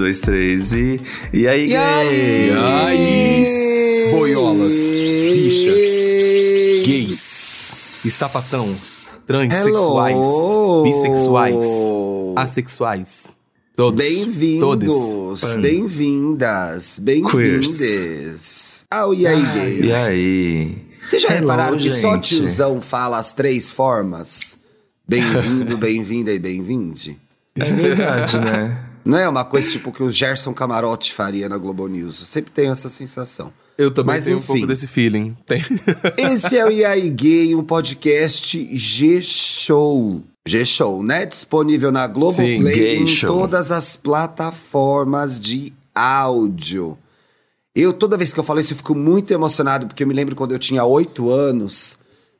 dois, três e. E aí, E aí? gay? aí? Boiolas, bichas, gays, sapatão, transexuais, bissexuais, assexuais. Todos. Bem-vindos, bem-vindas, bem-vindes ao E aí, Gay. E aí? Vocês já Hello, repararam que só tiozão fala as três formas? Bem-vindo, bem-vinda e bem-vinde? É verdade, né? Não é uma coisa tipo que o Gerson Camarote faria na Globo News. Eu sempre tenho essa sensação. Eu também Mas, tenho um enfim. pouco desse feeling. Tem. Esse é o aí Gay, um podcast G-Show. G-Show, né? Disponível na Sim, Globoplay Gay em Show. todas as plataformas de áudio. Eu, toda vez que eu falo isso, eu fico muito emocionado, porque eu me lembro quando eu tinha oito anos,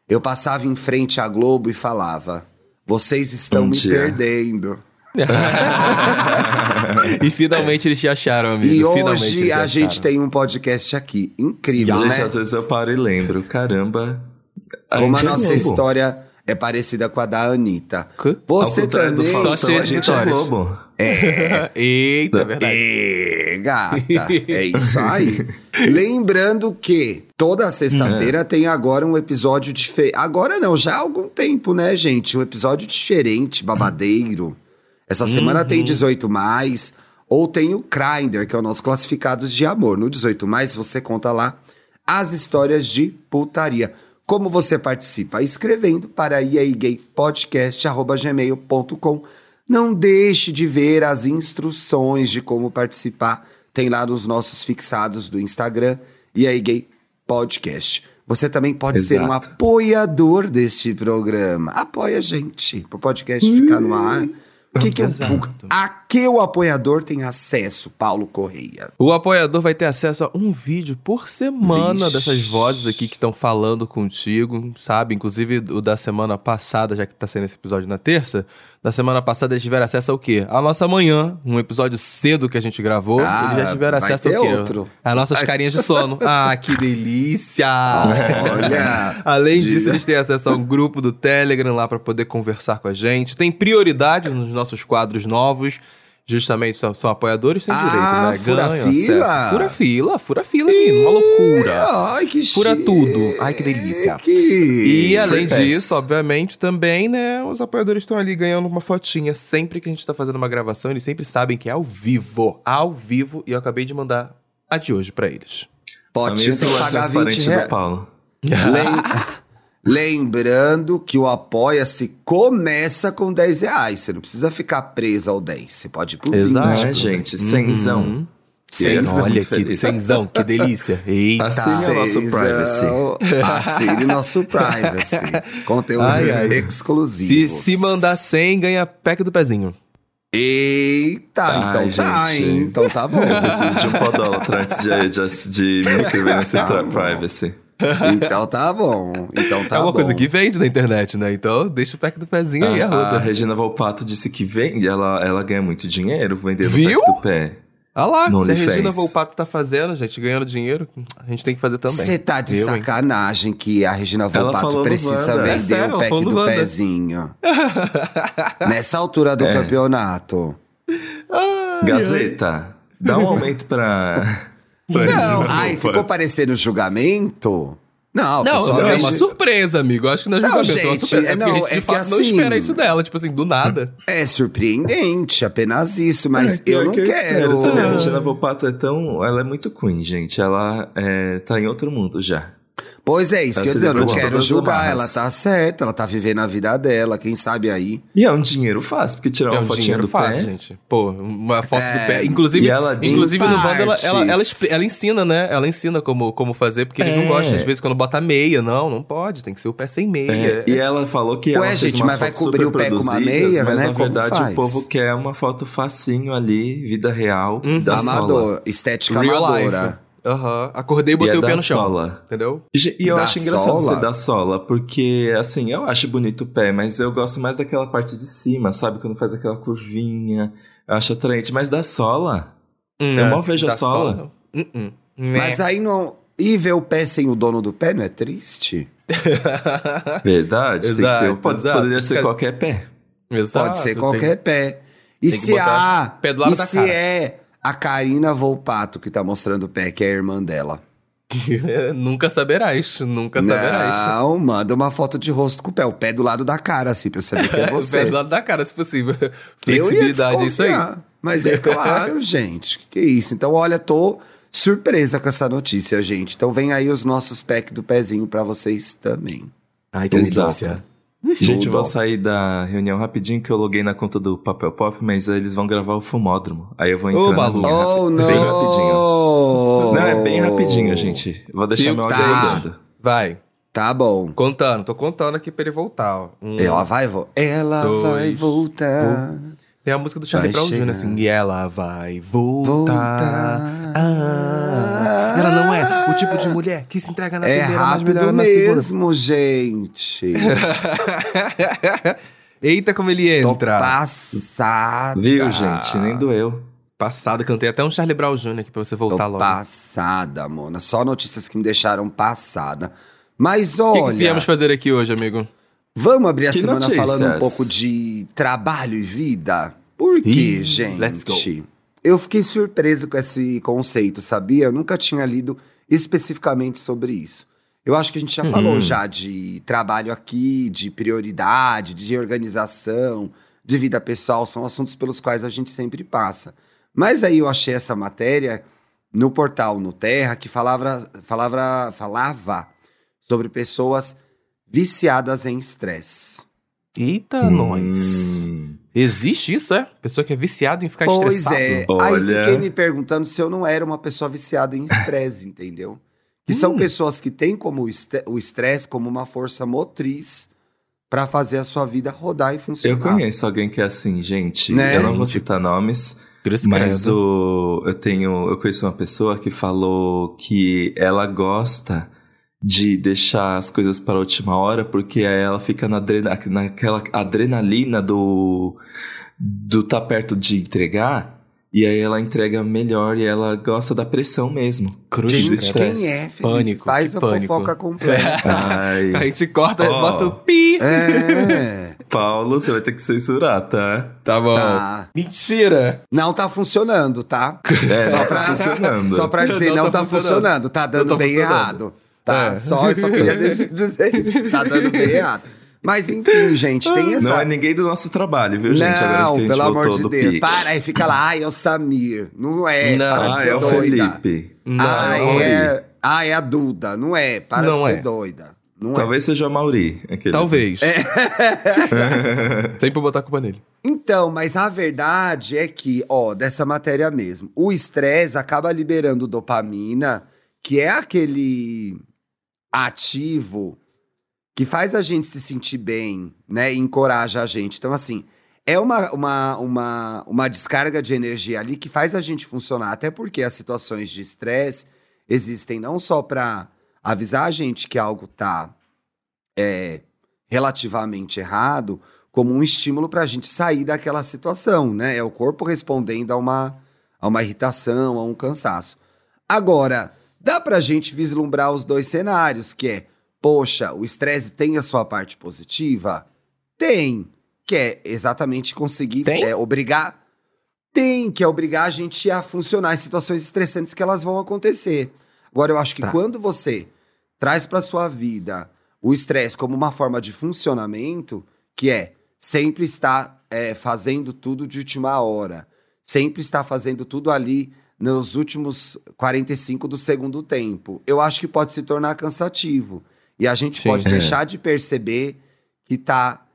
eu passava em frente à Globo e falava: Vocês estão Um me dia. perdendo. e finalmente eles te acharam, amigo. E Finalmente hoje a te gente tem um podcast aqui. Incrível, Gente, né? às vezes eu paro e lembro. Caramba. Como a gente é nossa Globo. história é parecida com a da Anitta. Você também. Só cheio a de gente é. Globo. Eita, é verdade. É, gata. É isso aí. Lembrando que toda sexta-feira tem agora um episódio diferente. Agora não, já há algum tempo, né, gente? Um episódio diferente, babadeiro. Essa semana tem 18 mais. Ou tem o Grindr, que é o nosso classificados de amor. No 18 mais, você conta lá as histórias de putaria. Como você participa? Escrevendo para iaigaypodcast.gmail.com. Não deixe de ver as instruções de como participar. Tem lá nos nossos fixados do Instagram, iaigay podcast. Você também pode ser um Exato. apoiador deste programa. Apoia a gente, pro podcast ficar no ar. O que que o, o, a que o apoiador tem acesso, Paulo Correia? O apoiador vai ter acesso a um vídeo por semana Vixe. dessas vozes aqui que estão falando contigo, sabe? Inclusive o da semana passada, já que tá saindo esse episódio na terça, da semana passada eles tiveram acesso ao quê? A nossa manhã, um episódio cedo que a gente gravou, Ah, eles já tiveram acesso ao quê? outro. As nossas carinhas de sono. ah, que delícia! Olha, Além disso, eles têm acesso a um grupo do Telegram lá para poder conversar com a gente. Tem prioridade nos nossos quadros novos. Justamente são, são apoiadores sem Ah, direito, né? fura Ganham fila? acesso. Fura fila, fura fila, menino. Uma loucura. Ai, que Fura chique. tudo. Ai, que delícia. E além Free pass. disso, obviamente, também, né? Os apoiadores estão ali ganhando uma fotinha. Sempre que a gente tá fazendo uma gravação, eles sempre sabem que é ao vivo. Ao vivo. E eu acabei de mandar a de hoje pra eles. Tem que celular pagar 20 transparente do reais. Paulo. Lem- Lembrando que o Apoia-se começa com 10 reais. Você não precisa ficar preso ao 10. Você pode ir pro 20. Exato. Né, gente? Cenzão. Uhum. Olha que cenzão, que delícia. Eita. Assine o nosso privacy. Assine nosso privacy. Conteúdos Ai, ai. Se, exclusivos. se mandar 100, ganha pack do pezinho. Eita, Ai, então tá, gente. hein? Então tá bom. Eu preciso de um podólatra antes de, de, de me inscrever nesse Tá privacy. Então tá bom. Então tá é uma bom. coisa que vende na internet, né? Então deixa o pack do pezinho aí, a, a. Regina Volpato disse que vende, ela, ela ganha muito dinheiro vendendo Viu? perto do pé. Olha lá, No se a. Regina Volpato tá fazendo, gente, ganhando dinheiro, a gente tem que fazer também. Você tá de Eu, hein? sacanagem que a Regina Volpato precisa vender É sério, o pack do Wanda. pezinho. Nessa altura do campeonato. Gazeta, dá um aumento pra. Não, ai, ficou parecendo julgamento? Não, Não, pessoal, é uma surpresa, amigo. Eu acho que não é Não, julgamento, é uma gente, surpresa. é, É porque não, a gente, é de que fato, não assim- espera isso dela, tipo assim, do nada. É surpreendente, apenas isso, mas É, eu não que quero. espero, sabe? A Regina Volpato é tão. Ela é muito queen, gente. Ela é, tá em outro mundo já. Pois é, isso Ela quer se dizer, eu não quero julgar. Ela tá certa, ela tá vivendo a vida dela, quem sabe aí. E é um dinheiro fácil, porque tirar É uma um fotinha dinheiro do fácil, pé. gente. Pô, uma foto É, do pé. Inclusive, e ela inclusive no Wanda, ela, ela, ela, ela ensina, né? Ela ensina como, como fazer, porque eles não É. gostam, às vezes, quando bota meia. Não, não pode, tem que ser o pé sem meia. É, e ela falou que Ué, ela fez gente, umas mas vai cobrir super o pé com uma meia, mas né? na Como verdade faz? o povo quer uma foto facinho ali, vida real, da sola. Amador, estética Real amadora. Aham. Acordei e E botei é o pé no chão. sola. Entendeu? E, e eu Da acho engraçado sola? ser da sola, porque, assim, eu acho bonito o pé, mas eu gosto mais daquela parte de cima, sabe? Quando faz aquela curvinha, eu acho atraente. Mas da sola, Eu mal vejo a Da sola. não. Uh-uh. Mas aí não. E ver o pé sem o dono do pé não é triste? verdade, tem que ter, Exato, pode- exato. poderia ser qualquer pé. Exato, Pode ser tem- qualquer pé. E tem se há. pé do lado e da se cara. é a Karina Volpato que tá mostrando o pé, que é a irmã dela? nunca saberás, nunca saberás. Não, manda uma foto de rosto com o pé, o pé do lado da cara, assim, pra eu saber que é o você. pé do lado da cara, se possível. Flexibilidade, é isso aí. Mas é claro, gente. Que, que é isso? Então, olha, tô surpresa com essa notícia, gente. Então, vem aí os nossos packs do pezinho pra vocês também. Ai, que Exato. delícia. Gente, eu vou sair da reunião rapidinho que eu loguei na conta do Papel Pop, mas eles vão gravar o Fumódromo. Aí eu vou entrar Ô, na maluco. minha rapi- Oh, não! bem rapidinho. Não, é bem rapidinho, gente. Vou deixar Sim, meu áudio tá. rodando. Vai. Tá bom. Contando, tô contando aqui pra ele voltar. ó. Um, Ela vai, vo ela dois, vai voltar. Tem a música do Charlie Brown Jr., assim, e ela vai voltar. Voltar. Ah, ela não é o tipo de mulher que se entrega na É primeira, mas rápido melhora na segunda. mesmo, gente. Eita, como ele Tô entra. passada. Viu, gente? Nem doeu. Passado, cantei até um Charlie Brown Jr. aqui pra você Tô voltar logo. passada, Mona. Só notícias que me deixaram passada. Mas O que, que olha, viemos fazer aqui hoje, amigo? vamos abrir a Que semana notícias? falando um pouco de trabalho e vida? Por quê, Ih, gente? let's go. Eu fiquei surpreso com esse conceito, sabia? Eu nunca tinha lido especificamente sobre isso. Eu acho que a gente já Uhum. falou já de trabalho aqui, de prioridade, de organização, de vida pessoal, são assuntos pelos quais a gente sempre passa. Mas aí eu achei essa matéria no portal No Terra que falava, falava, falava sobre pessoas viciadas em estresse. Eita, nós. Existe isso, é? Pessoa que é viciada em ficar Pois estressado. é. Olha. Aí fiquei me perguntando se eu não era uma pessoa viciada em estresse, entendeu? Que Hum. são pessoas que têm como o estresse como uma força motriz pra fazer a sua vida rodar e Eu funcionar. conheço alguém que é assim, gente. Né? Eu não vou citar nomes, mas o, eu tenho. Eu conheço uma pessoa que falou que ela gosta de deixar as coisas para a última hora, porque aí ela fica na adrena, naquela adrenalina do, do tá perto de entregar. E aí ela entrega melhor e ela gosta da pressão mesmo. Cruz do Gente, estresse. quem é, Felipe? Pânico, Faz que a pânico. fofoca completa. Ai, A gente corta, Ó. bota o pi. é. Paulo, você vai ter que censurar, tá? Tá bom. Tá. Mentira. Não tá funcionando, tá? É, Só tá pra, funcionando. Só pra dizer, Não não, tá tá, funcionando. funcionando. Tá dando tá bem funcionando. errado. Tá, É. só, só queria de- dizer isso. Tá dando bem errado. Mas enfim, gente, tem essa... Não é ninguém do nosso trabalho, viu, gente? Agora Não, que a gente pelo amor de Deus. pique. Para, aí fica lá, ai, é o Samir. Não é, Não. para de Ah, ser é o doida. Felipe. Não, ah, não, é, ah, é a Duda. Não é, para Não de ser é. doida. Não é. Talvez seja o Mauri. Talvez. Sempre vou botar a culpa nele. Então, mas a verdade é que, ó, dessa matéria mesmo, o estresse acaba liberando dopamina, que é aquele ativo que faz a gente se sentir bem, né? E encoraja a gente. Então, assim, é uma, uma, uma, uma descarga de energia ali que faz a gente funcionar. Até porque as situações de estresse existem não só para avisar a gente que algo tá é, relativamente errado, como um estímulo para a gente sair daquela situação, né? É o corpo respondendo a uma, a uma irritação, a um cansaço. Agora, dá para a gente vislumbrar os dois cenários, que é, poxa, o estresse tem a sua parte positiva? Tem, que é exatamente conseguir é, obrigar. Tem, que é obrigar a gente a funcionar em situações estressantes que elas vão acontecer. Agora, eu acho que Tá. quando você traz para sua vida o estresse como uma forma de funcionamento, que é sempre estar é, fazendo tudo de última hora, sempre estar fazendo tudo ali nos últimos 45 do segundo tempo, eu acho que pode se tornar cansativo. E a gente Sim. pode É. deixar de perceber que está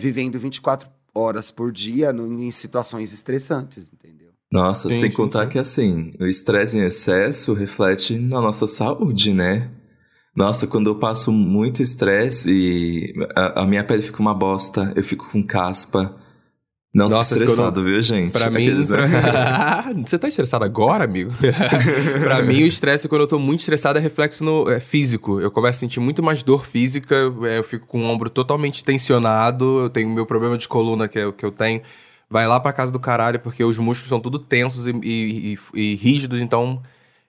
vivendo 24 horas por dia no- em situações estressantes, entendeu? Nossa, Sim, sem contar que assim, o estresse em excesso reflete na nossa saúde, né? Nossa, quando eu passo muito estresse e a, a minha pele fica uma bosta, eu fico com caspa. Não Nossa, tô estressado, viu, gente? Pra mim. Aqueles, né? pra- Você tá estressado agora, amigo? pra mim, o estresse, quando eu tô muito estressado, é reflexo no, é físico. Eu começo a sentir muito mais dor física, é, eu fico com o ombro totalmente tensionado, eu tenho meu problema de coluna que, eu- que eu tenho. Vai lá pra casa do caralho, porque os músculos são tudo tensos e, e- e- e rígidos, então.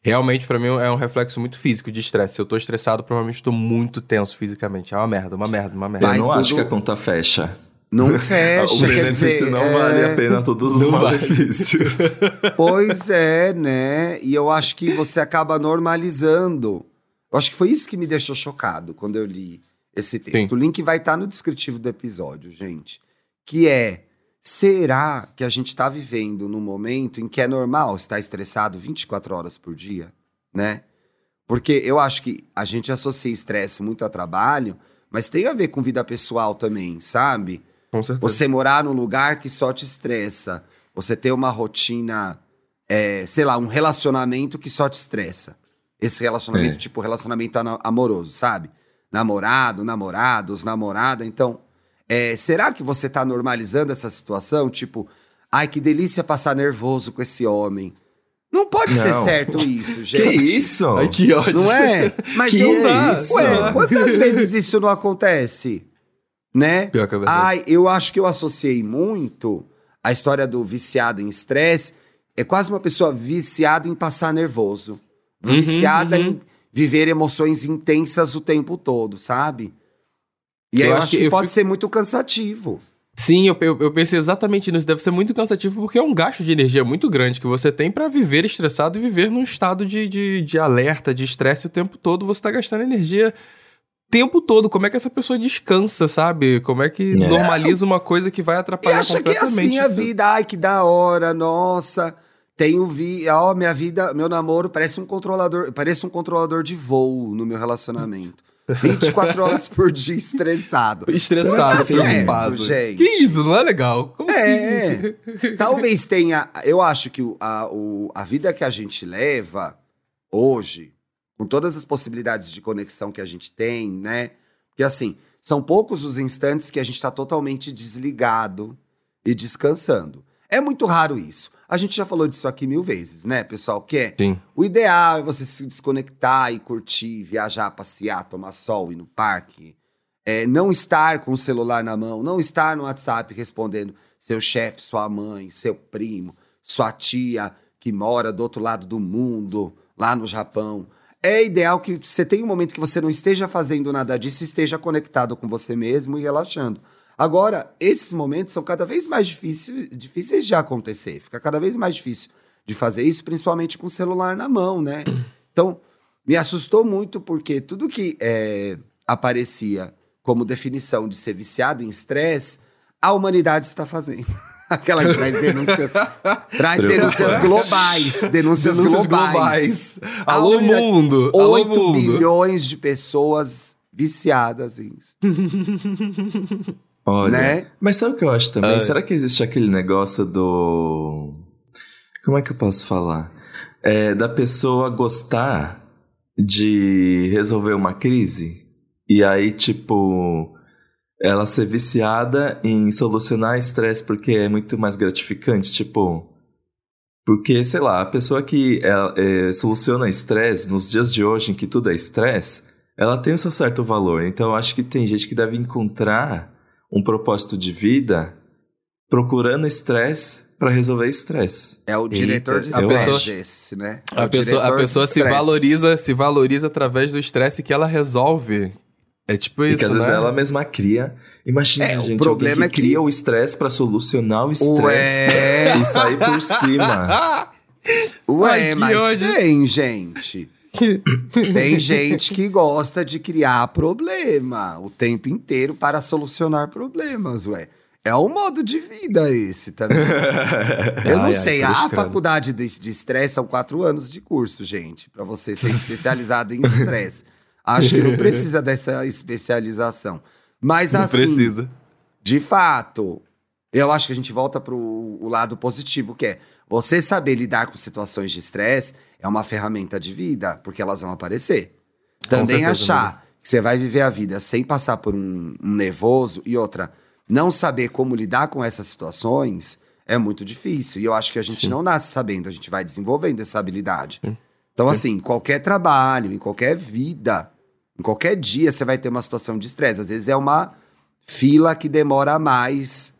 Realmente, pra mim, é um reflexo muito físico de estresse. Se eu tô estressado, provavelmente tô muito tenso fisicamente. É uma merda, uma merda, uma merda. Eu Vai não acho tudo- que a conta fecha. Não fecha. o benefício dizer, não é... vale a pena todos os Não vale. malefícios. Pois é, né? E eu acho que você acaba normalizando. Eu acho que foi isso que me deixou chocado quando eu li esse texto. Sim. O link vai estar no descritivo do episódio, gente. Que é: será que a gente está vivendo num momento em que é normal estar estressado 24 horas por dia, né? Porque eu acho que a gente associa estresse muito a trabalho, mas tem a ver com vida pessoal também, sabe? Com certeza. Você morar num lugar que só te estressa. Você ter uma rotina, é, sei lá, um relacionamento que só te estressa. Esse relacionamento, É. tipo relacionamento amoroso, sabe? Namorado, namorados, namorada. Então, é, será que você tá normalizando essa situação? Tipo, ai, que delícia passar nervoso com esse homem. Não pode ser Não. certo isso, que gente. isso? Ai, que ódio. Não é? Mas Que eu é isso? Ué, quantas vezes isso não acontece? Né? Pior que é verdade. Ai, eu acho que eu associei muito a história do viciado em estresse. É quase uma pessoa viciada em passar nervoso. Uhum, Viciada uhum. em viver emoções intensas o tempo todo, sabe? E aí Eu eu acho que, que eu pode fico- ser muito cansativo. Sim, eu, eu, eu pensei exatamente nisso. Deve ser muito cansativo porque é um gasto de energia muito grande que você tem pra viver estressado e viver num estado de, de, de alerta, de estresse o tempo todo. Você tá gastando energia tempo todo. Como é que essa pessoa descansa, sabe? Como é que É. normaliza uma coisa que vai E atrapalhar acha que é completamente assim a isso? vida. Ai, que da hora, nossa. Tenho vi, ó, minha vida, meu namoro parece um controlador, parece um controlador de voo no meu relacionamento. 24 horas por dia estressado. Estressado, Tá preocupado. gente. Que isso? Não é legal? Como É. assim? Talvez tenha. Eu acho que a, o- a vida que a gente leva hoje, com todas as possibilidades de conexão que a gente tem, né? Porque assim, são poucos os instantes que a gente está totalmente desligado e descansando. É muito raro isso. A gente já falou disso aqui mil vezes, né, pessoal? Que é Sim. o ideal é você se desconectar e curtir, viajar, passear, tomar sol, ir no parque. É, não estar com o celular na mão, não estar no WhatsApp respondendo seu chefe, sua mãe, seu primo, sua tia que mora do outro lado do mundo, lá no Japão. É ideal que você tenha um momento que você não esteja fazendo nada disso, esteja conectado com você mesmo e relaxando. Agora, esses momentos são cada vez mais difíceis, difíceis de acontecer. Fica cada vez mais difícil de fazer isso, principalmente com o celular na mão, né? Então, me assustou muito porque tudo que é, aparecia como definição de ser viciado em estresse, a humanidade está fazendo. Aquela que traz denúncias, traz denúncias globais, denúncias, Denúncias globais. A Alô, mundo! Alô, 8 mundo! bilhões de pessoas viciadas em Olha, Né? mas sabe o que eu acho também? Ah. Será que existe aquele negócio do. Como é que eu posso falar? É, da pessoa gostar de resolver uma crise e aí, tipo, ela ser viciada em solucionar estresse porque é muito mais gratificante, tipo. Porque, sei lá, a pessoa que é, é, soluciona estresse nos dias de hoje, em que tudo é estresse, ela tem o seu certo valor. Então, eu acho que tem gente que deve encontrar um propósito de vida procurando estresse para resolver estresse. É o diretor de Eita, eu estresse esse, né? É A pessoa, a de pessoa se valoriza, se valoriza através do estresse que ela resolve. É tipo E isso, que às vezes né? ela mesma cria. Imagina, É, o gente, problema alguém é que cria o estresse para solucionar o estresse e sair por cima. Ué, Ai, mas ódio. tem, gente. Tem gente que gosta de criar problema o tempo inteiro para solucionar problemas, ué. É um modo de vida esse também. Eu não Ai, ai, sei, cruz a faculdade de de estresse são quatro anos de curso, gente, para você ser especializado em estresse. Acho que não precisa dessa especialização. Mas Não assim, precisa. de fato, eu acho que a gente volta pro o lado positivo, que é você saber lidar com situações de estresse é uma ferramenta de vida, porque elas vão aparecer. Também certeza, achar que você vai viver a vida sem passar por um, um nervoso e outra, não saber como lidar com essas situações é muito difícil. E eu acho que a gente não nasce sabendo, a gente vai desenvolvendo essa habilidade. Então, assim, em qualquer trabalho, em qualquer vida, em qualquer dia, você vai ter uma situação de estresse. Às vezes é uma fila que demora mais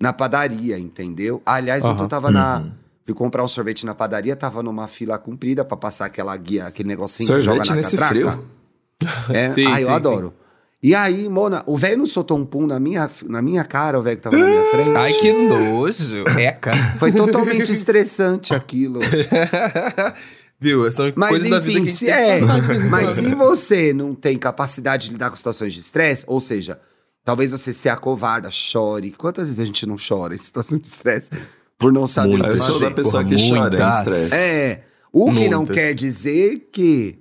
na padaria, entendeu? Aliás, Aham. eu tava na. Fui comprar um sorvete na padaria, tava numa fila comprida pra passar aquela guia, aquele negocinho que joga Sorvete na nesse catraca. frio? É, Sim, ah, eu sim, adoro. E aí, Mona, o velho não soltou um pum na minha, na minha cara, o velho que tava na minha frente. Ai, que nojo. Eca. Foi totalmente estressante aquilo. Viu? São Mas coisas da vida enfim, que a gente se tem que é. Mas se você não tem capacidade de lidar com situações de estresse, ou seja, talvez você se acovarda, chore. Quantas vezes a gente não chora em situação de estresse por não saber Muito. o que Eu sou fazer? da pessoa Porra, que chora em muitas. estresse. É. O que não Muitas. quer dizer que,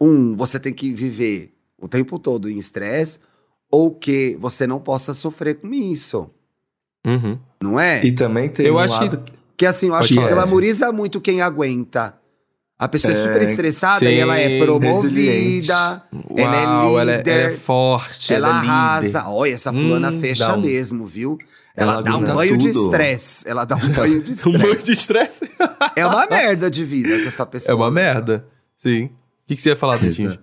um, você tem que viver o tempo todo em estresse, ou que você não possa sofrer com isso. Uhum. Não é? E também tem Eu um acho que- lado Que assim, eu acho Pode que falar. glamoriza muito quem aguenta. A pessoa é, É, super estressada sim, e ela é promovida, ela é Uau, ela é, líder, ela é forte, ela ela, é líder. arrasa. Olha, essa fulana Hum, fecha um- mesmo, viu? Ela, Ela dá um banho de tudo. estresse. Ela dá um banho de Um estresse. monte de estresse. é uma merda de vida que essa pessoa. É uma merda. Sim. O que, que você ia falar? Exato.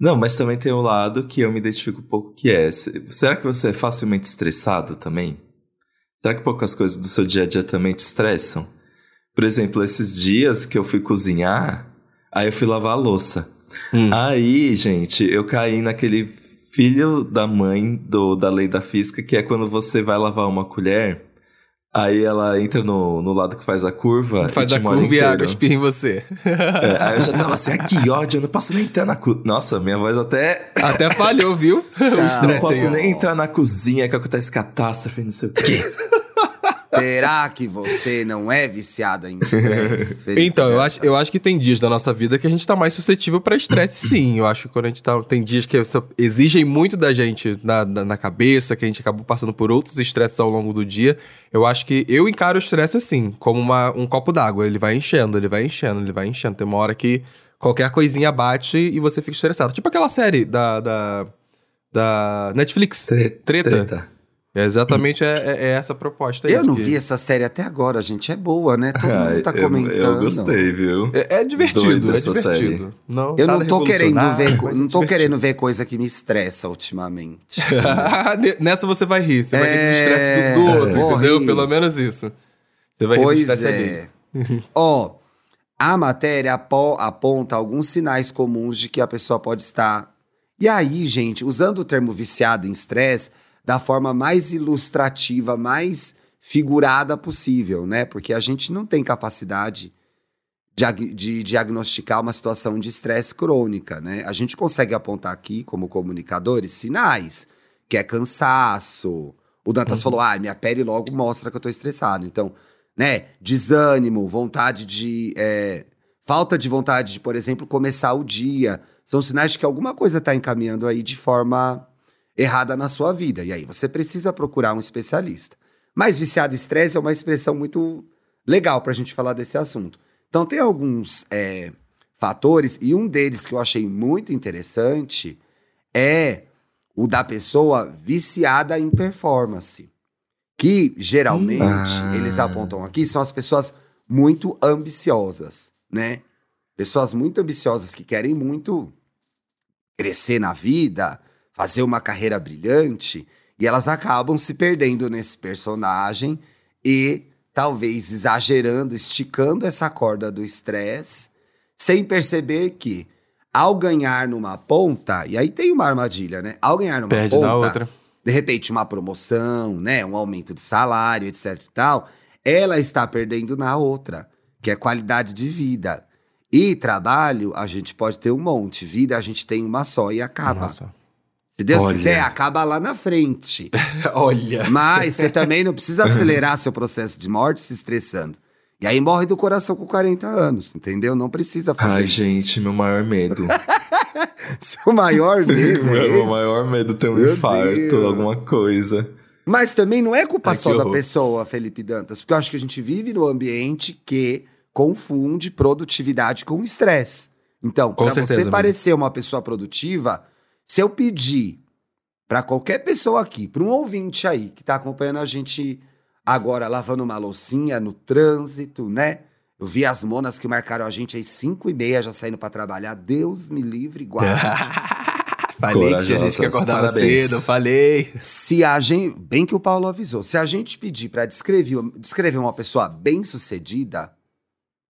Não, mas também tem um lado que eu me identifico um pouco que é. se- Será que você é facilmente estressado também? Será que poucas coisas do seu dia a dia também te estressam? Por exemplo, esses dias que eu fui cozinhar, aí eu fui lavar a louça. Hum. Aí, gente, eu caí naquele filho da mãe do, da lei da física, que é quando você vai lavar uma colher, aí ela entra no, no lado que faz a curva Faz e a curva e a água inteiro. espirra em você. É, aí eu já tava assim, ah, que ódio, eu não posso nem entrar na cozinha. Nossa, minha voz até. Até falhou, viu? o Não posso nem entrar na cozinha que acontece catástrofe, não sei o quê. Será que você não é viciada em estresse? Então, eu acho, eu acho que tem dias da nossa vida que a gente tá mais suscetível pra estresse, sim. Eu acho que quando a gente tá. Tem dias que exigem muito da gente na, na, na cabeça, que a gente acabou passando por outros estresses ao longo do dia. Eu acho que eu encaro o estresse assim, como uma, um copo d'água. Ele vai enchendo, ele vai enchendo, ele vai enchendo. Tem uma hora que qualquer coisinha bate e você fica estressado. Tipo aquela série da. da, da Netflix. Treta. É exatamente é, é- é essa a proposta aí. Eu não que- vi essa série até agora, gente. É boa, né? Todo Ai, mundo tá eu- comentando. Eu, gostei, viu? É, é divertido, Doida é essa divertido. série. Não, Eu nada não tô querendo ver, co- é não tô querendo ver coisa que me estressa ultimamente. Nessa você vai rir, você vai rir do É, estresse do, do outro, vou entendeu? rir. Pelo menos isso. Você vai rir do pois estresse é. ali. Ó, a matéria apo- aponta alguns sinais comuns de que a pessoa pode estar. E aí, gente, usando o termo viciado em estresse da forma mais ilustrativa, mais figurada possível, né? Porque a gente não tem capacidade de, de diagnosticar uma situação de estresse crônica, né? A gente consegue apontar aqui, como comunicadores, sinais, que é cansaço. O Dantas falou, ah, minha pele logo mostra que eu tô estressado. Então, né, desânimo, vontade de... é, falta de vontade de, por exemplo, começar o dia. São sinais de que alguma coisa tá encaminhando aí de forma errada na sua vida. E aí você precisa procurar um especialista. Mas viciado em estresse é uma expressão muito legal pra gente falar desse assunto. Então tem alguns é, fatores, e um deles que eu achei muito interessante é o da pessoa viciada em performance. Que geralmente Ah. eles apontam aqui são as pessoas muito ambiciosas, né? Pessoas muito ambiciosas que querem muito crescer na vida, fazer uma carreira brilhante, e elas acabam se perdendo nesse personagem e talvez exagerando, esticando essa corda do estresse, sem perceber que ao ganhar numa ponta, e aí tem uma armadilha, né? Ao ganhar numa Perde ponta, outra. de repente uma promoção, né, um aumento de salário, etc e tal, ela está perdendo na outra, que é qualidade de vida. E trabalho, a gente pode ter um monte, vida a gente tem uma só e acaba. Nossa. Se Deus Olha. quiser, acaba lá na frente. Olha. Mas você também não precisa acelerar seu processo de morte se estressando. E aí morre do coração com 40 anos, entendeu? Não precisa fazer. Ai, isso. gente, meu maior medo. Seu maior medo é meu maior medo é ter um Meu infarto, Deus. alguma coisa. Mas também não é culpa que só da pessoa, Felipe Dantas, porque eu acho que a gente vive num ambiente que confunde produtividade com estresse. Então, para você parecer uma pessoa produtiva, se eu pedir para qualquer pessoa aqui, para um ouvinte aí que tá acompanhando a gente agora lavando uma loucinha no trânsito, né? Eu vi as monas que marcaram a gente às 5 e meia já saindo para trabalhar. Deus me livre e guarde. falei que tinha gente que acordava parabéns. cedo, falei. Se a gente. Bem que o Paulo avisou. Se a gente pedir para descrever, descrever uma pessoa bem-sucedida,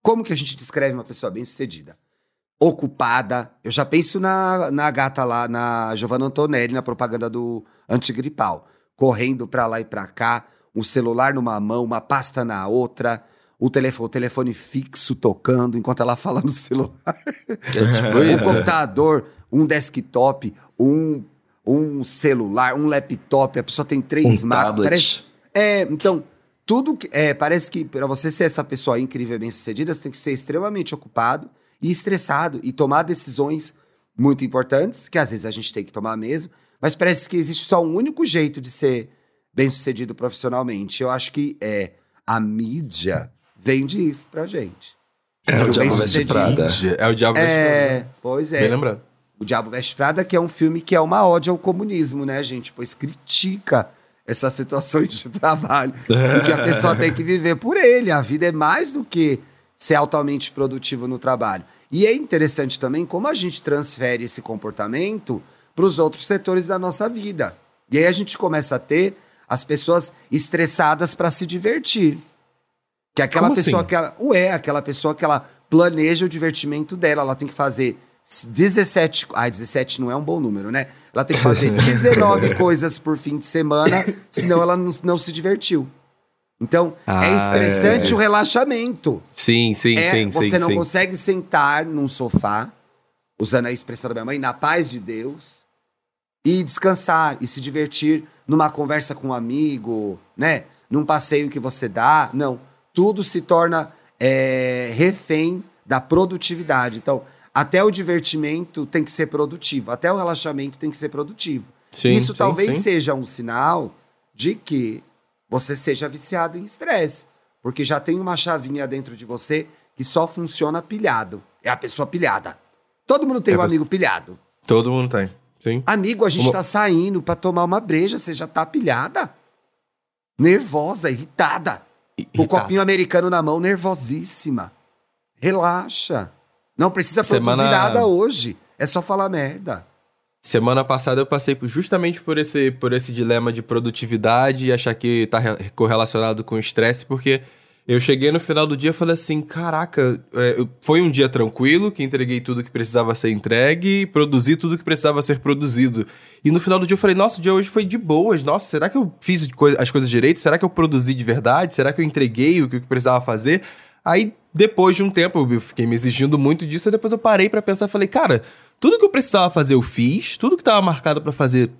como que a gente descreve uma pessoa bem-sucedida? Ocupada. Eu já penso na, na gata lá, na Giovanna Antonelli, na propaganda do antigripal. Correndo pra lá e pra cá, um celular numa mão, uma pasta na outra, o telefone, o telefone fixo tocando enquanto ela fala no celular. É tipo um isso. computador, um desktop, um, um celular, um laptop, a pessoa tem três Um máquinas. Parece, é, então, tudo que. É, parece que para você ser essa pessoa incrível e bem sucedida, você tem que ser extremamente ocupado e estressado e tomar decisões muito importantes, que às vezes a gente tem que tomar mesmo, mas parece que existe só um único jeito de ser bem sucedido profissionalmente. Eu acho que é a mídia vende isso pra gente. É o Bem Diabo Veste. Prada. É o Diabo Veste É, Prada. pois Bem é. lembrado. O Diabo Veste Prada, que é um filme que é uma ode ao comunismo, né, gente? Pois critica essas situações de trabalho. que a pessoa tem que viver por ele. A vida é mais do que ser altamente produtivo no trabalho. E é interessante também como a gente transfere esse comportamento para os outros setores da nossa vida. E aí a gente começa a ter as pessoas estressadas para se divertir. Que é aquela Como pessoa assim? que ela. Ué, aquela pessoa que ela planeja o divertimento dela. Ela tem que fazer 17. Ai, 17 não é um bom número, né? Ela tem que fazer 19 coisas por fim de semana, senão ela não, não se divertiu. Então, Ah, é estressante é. o relaxamento. Sim, sim, É, sim, você sim. não sim. consegue sentar num sofá, usando a expressão da minha mãe, na paz de Deus, e descansar e se divertir numa conversa com um amigo, né? Num passeio que você dá. Não. Tudo se torna é, refém da produtividade. Então, até o divertimento tem que ser produtivo, até o relaxamento tem que ser produtivo. Sim, Isso talvez seja um sinal de que você seja viciado em estresse. Porque já tem uma chavinha dentro de você que só funciona pilhado. É a pessoa pilhada. Todo mundo tem É um você- amigo pilhado. Todo mundo tem. Sim. Amigo, a gente Como- tá saindo pra tomar uma breja, você já tá pilhada. Nervosa, irritada. O Irritado. copinho americano na mão, nervosíssima. Relaxa. Não precisa produzir Semana- nada hoje. É só falar merda. Semana passada eu passei justamente por esse, por esse dilema de produtividade e achar que tá re- correlacionado com estresse, porque eu cheguei no final do dia e falei assim: caraca, é, foi um dia tranquilo, que entreguei tudo que precisava ser entregue, produzi tudo que precisava ser produzido. E no final do dia eu falei: nossa, o dia hoje foi de boas, nossa, será que eu fiz as coisas direito? Será que eu produzi de verdade? Será que eu entreguei o que eu precisava fazer? Aí, depois de um tempo, eu fiquei me exigindo muito disso, e depois eu parei pra pensar e falei, cara, tudo que eu precisava fazer eu fiz, tudo que tava marcado pra fazer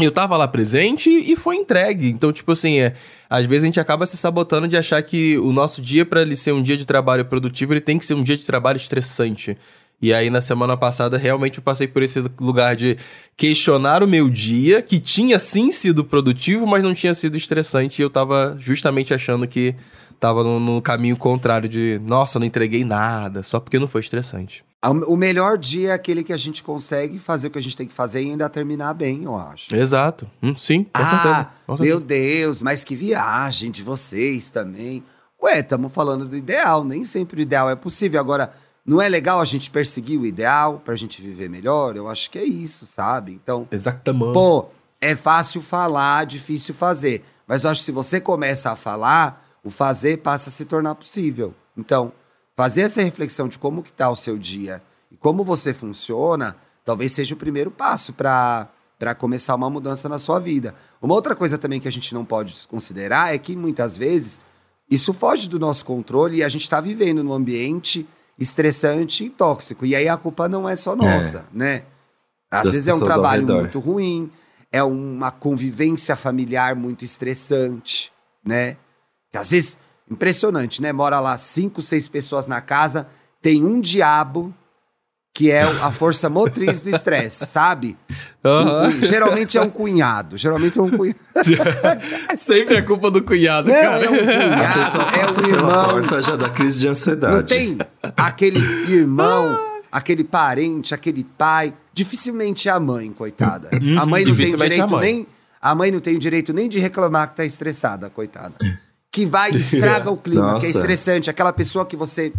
eu tava lá presente e foi entregue. Então, tipo assim, é, às vezes a gente acaba se sabotando de achar que o nosso dia, pra ele ser um dia de trabalho produtivo, ele tem que ser um dia de trabalho estressante. E aí, na semana passada, realmente eu passei por esse lugar de questionar o meu dia, que tinha sim sido produtivo, mas não tinha sido estressante. E eu tava justamente achando que tava no, no caminho contrário de, nossa, não entreguei nada, só porque não foi estressante. O melhor dia é aquele que a gente consegue fazer o que a gente tem que fazer e ainda terminar bem, eu acho. Exato. Hum, sim, com ah, certeza. Com certeza. meu Deus, mas que viagem de vocês também. Ué, estamos falando do ideal, nem sempre o ideal é possível. Agora, não é legal a gente perseguir o ideal pra gente viver melhor? Eu acho que é isso, sabe? Então, Exatamente. pô, é fácil falar, difícil fazer. Mas eu acho que se você começa a falar, o fazer passa a se tornar possível. Então, fazer essa reflexão de como que tá o seu dia e como você funciona, talvez seja o primeiro passo para para começar uma mudança na sua vida. Uma outra coisa também que a gente não pode desconsiderar é que muitas vezes isso foge do nosso controle e a gente está vivendo num ambiente estressante e tóxico. E aí a culpa não é só nossa, né? Às Das vezes é um trabalho muito ruim, é uma convivência familiar muito estressante, né? Às vezes, impressionante, né? Mora lá cinco, seis pessoas na casa, tem um diabo que é a força motriz do estresse, sabe? Aham. Um- geralmente é um cunhado, geralmente é um cunhado. Sempre é culpa do cunhado, Não, cara. é um A pessoa cunhado, é passa um pela irmão. porta já dá crise de ansiedade. Não tem aquele irmão, aquele parente, aquele pai. Dificilmente é a mãe, coitada. A mãe não tem Dificilmente é a direito mãe. nem. A mãe não tem o direito nem de reclamar que tá estressada, coitada. Que vai e estraga o clima, que é Nossa. estressante. Aquela pessoa que você.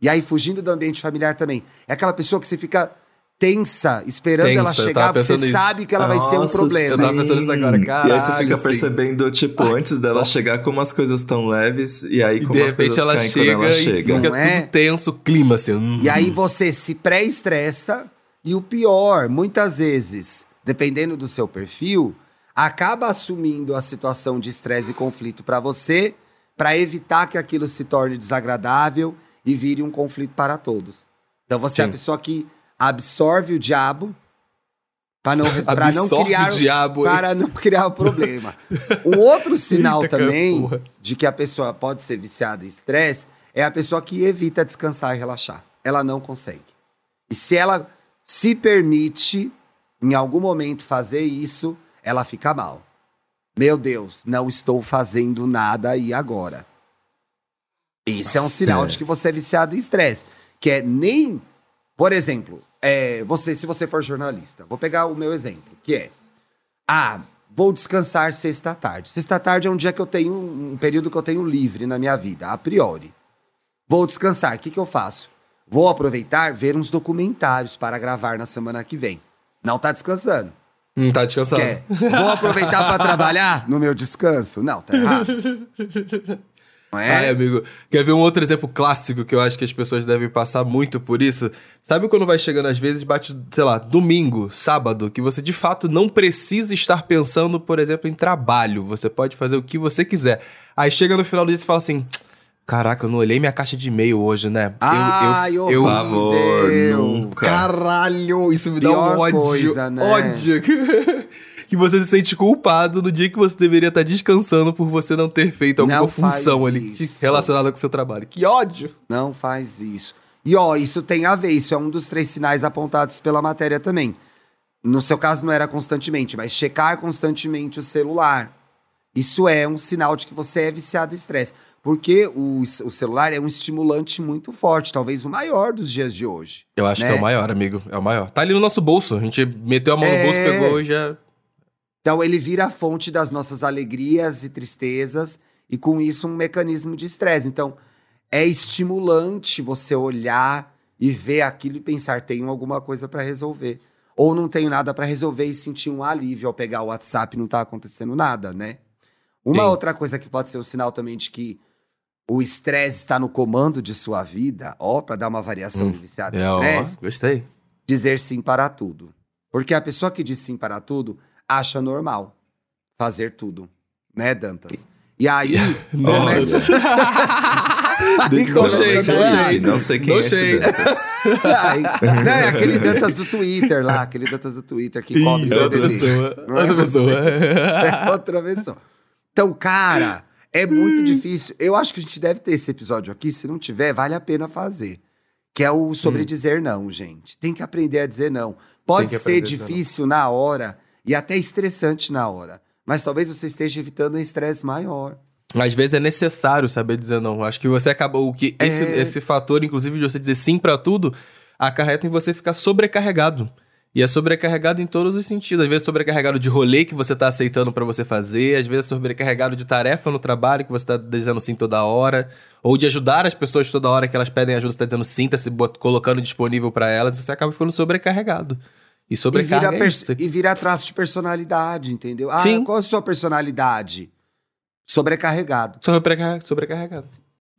E aí, fugindo do ambiente familiar também. É aquela pessoa que você fica tensa, esperando Tensa, ela chegar, você pensando isso. sabe que ela vai ser um Nossa, problema. Eu tava pensando isso agora, sim. E aí você fica sim. percebendo, tipo, antes dela Nossa. chegar, como as coisas estão leves, e aí E como de as repente coisas ela caem chega, quando ela e chega. fica Não é? tudo tenso, o clima assim. hum. E aí você se pré-estressa e o pior, muitas vezes, dependendo do seu perfil, acaba assumindo a situação de estresse e conflito pra você, pra evitar que aquilo se torne desagradável e vire um conflito para todos. Então você é a Sim. pessoa que absorve o diabo para não para não criar o diabo. para não criar o problema. Um outro sinal Eita, também de que a pessoa pode ser viciada em estresse é a pessoa que evita descansar e relaxar. Ela não consegue. E se ela se permite, em algum momento, fazer isso, ela fica mal. Meu Deus, não estou fazendo nada aí agora. Esse é um sinal de que você é viciado em estresse. Que é nem. Por exemplo, é, você, se você for jornalista, vou pegar o meu exemplo, que é. Ah, vou descansar sexta-tarde. Sexta-tarde é um dia que eu tenho, um período que eu tenho livre na minha vida, a priori. Vou descansar. O que, que eu faço? Vou aproveitar ver uns documentários para gravar na semana que vem. Não tá descansando. Hum, tá descansando. Quer? Vou aproveitar para trabalhar no meu descanso? Não, tá errado. Não é? Ai, amigo, quer ver um outro exemplo clássico que eu acho que as pessoas devem passar muito por isso? Sabe quando vai chegando às vezes, bate, sei lá, domingo, sábado, que você de fato não precisa estar pensando, por exemplo, em trabalho. Você pode fazer o que você quiser. Aí chega no final do dia e fala assim: Caraca, eu não olhei minha caixa de e-mail hoje, né? Eu- Ai, eu, favor, nunca. Caralho, isso me dá Pior um ódio. coisa, né? Ódio. que você se sente culpado no dia que você deveria estar descansando por você não ter feito alguma Não função ali isso. relacionada com o seu trabalho. Que ódio! Não faz isso. E ó, isso tem a ver, isso é um dos três sinais apontados pela matéria também. No seu caso não era constantemente, mas checar constantemente o celular. Isso é um sinal de que você é viciado em estresse. Porque o, o celular é um estimulante muito forte, talvez o maior dos dias de hoje. Eu acho né? que é o maior, amigo. É o maior. Tá ali no nosso bolso. A gente meteu a mão no É. bolso, pegou e já. Então ele vira a fonte das nossas alegrias e tristezas e com isso um mecanismo de estresse. Então é estimulante você olhar e ver aquilo e pensar tenho alguma coisa para resolver ou não tenho nada para resolver e sentir um alívio ao pegar o WhatsApp e não tá acontecendo nada, né? Uma Sim. outra coisa que pode ser um sinal também de que o estresse está no comando de sua vida, ó, para dar uma variação Hum, de viciado É, estresse, gostei. dizer sim para tudo. Porque a pessoa que diz sim para tudo acha normal fazer tudo, né, Dantas? E aí começa. Aí Não começa sei, não dar errado. sei. Não sei quem Não é sei. esse Dantas. Aí- Não, é aquele Dantas do Twitter lá, aquele Dantas do Twitter que Ih, outra BBB. pessoa. Não é Outra pessoa. É outra pessoa. Então, cara, é muito difícil. Eu acho que a gente deve ter esse episódio aqui. Se não tiver, vale a pena fazer. Que é o sobre Hum. dizer não, gente. Tem que aprender a dizer não. Pode ser difícil na hora e até estressante na hora. Mas talvez você esteja evitando um estresse maior. Às vezes é necessário saber dizer não. Acho que você acabou. Que esse, É. esse fator, inclusive, de você dizer sim pra tudo, acarreta em você ficar sobrecarregado. E é sobrecarregado em todos os sentidos. Às vezes sobrecarregado de rolê que você tá aceitando pra você fazer, às vezes sobrecarregado de tarefa no trabalho que você tá dizendo sim toda hora, ou de ajudar as pessoas toda hora que elas pedem ajuda, você tá dizendo sim, tá se colocando disponível pra elas, você acaba ficando sobrecarregado. E E sobrecarga vira, é pers- isso. Você- e vira traço de personalidade, entendeu? Ah, Sim. qual é a sua personalidade? Sobrecarregado. Sobrecarregado. sobrecarregado.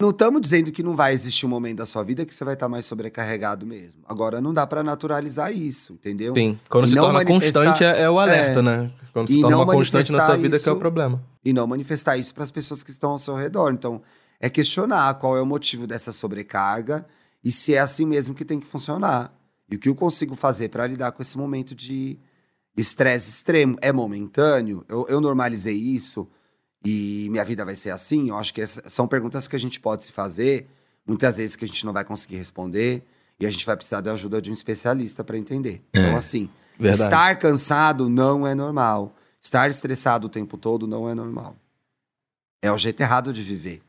Não estamos dizendo que não vai existir um momento da sua vida que você vai estar mais sobrecarregado mesmo. Agora, não dá pra naturalizar isso, entendeu? Sim. Quando se Não torna constante é, é o alerta, é. né? Quando E se torna constante na sua vida que é o isso- problema. E não manifestar isso para as pessoas que estão ao seu redor. Então, é questionar qual é o motivo dessa sobrecarga e se é assim mesmo que tem que funcionar. E o que eu consigo fazer para lidar com esse momento de estresse extremo? É momentâneo? Eu, eu normalizei isso e minha vida vai ser assim? Eu acho que são perguntas que a gente pode se fazer, muitas vezes que a gente não vai conseguir responder e a gente vai precisar da ajuda de um especialista para entender. Então, assim, Verdade. estar cansado não é normal. Estar estressado o tempo todo não é normal. É o jeito errado de viver.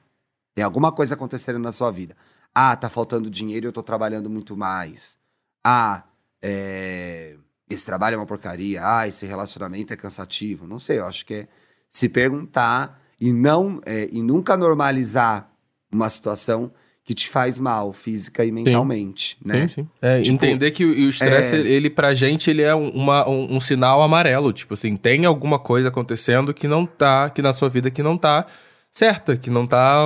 Tem alguma coisa acontecendo na sua vida. Ah, tá faltando dinheiro e eu tô trabalhando muito mais. Ah, é, esse trabalho é uma porcaria. Ah, esse relacionamento é cansativo. Não sei, eu acho que é se perguntar e não é, e nunca normalizar uma situação que te faz mal, física e mentalmente, né? Sim, sim. É, Tipo, entender que o estresse, é- ele pra gente, ele é um, uma- um, um sinal amarelo. Tipo assim, tem alguma coisa acontecendo que não tá, que na sua vida que não tá certa, que não tá,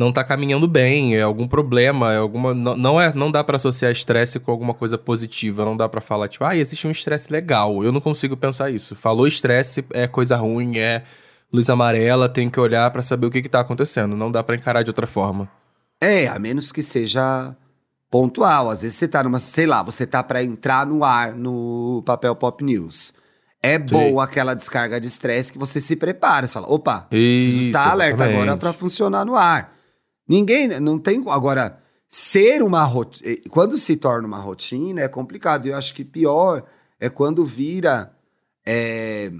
não tá caminhando bem, é algum problema, é alguma. Não, não, é, não dá pra associar estresse com alguma coisa positiva. Não dá pra falar, tipo, ah, existe um estresse legal. Eu não consigo pensar isso. Falou estresse, é coisa ruim, é luz amarela, tem que olhar pra saber o que, que tá acontecendo. Não dá pra encarar de outra forma. É, a menos que seja pontual. Às vezes você tá numa, sei lá, você tá pra entrar no ar no papel Pop News. É boa aquela descarga de estresse que você se prepara. Você fala, opa, preciso Isso, estar alerta exatamente. agora pra funcionar no ar. Ninguém, não tem. Agora, ser uma rotina. Quando se torna uma rotina é complicado. Eu acho que pior é quando vira. é,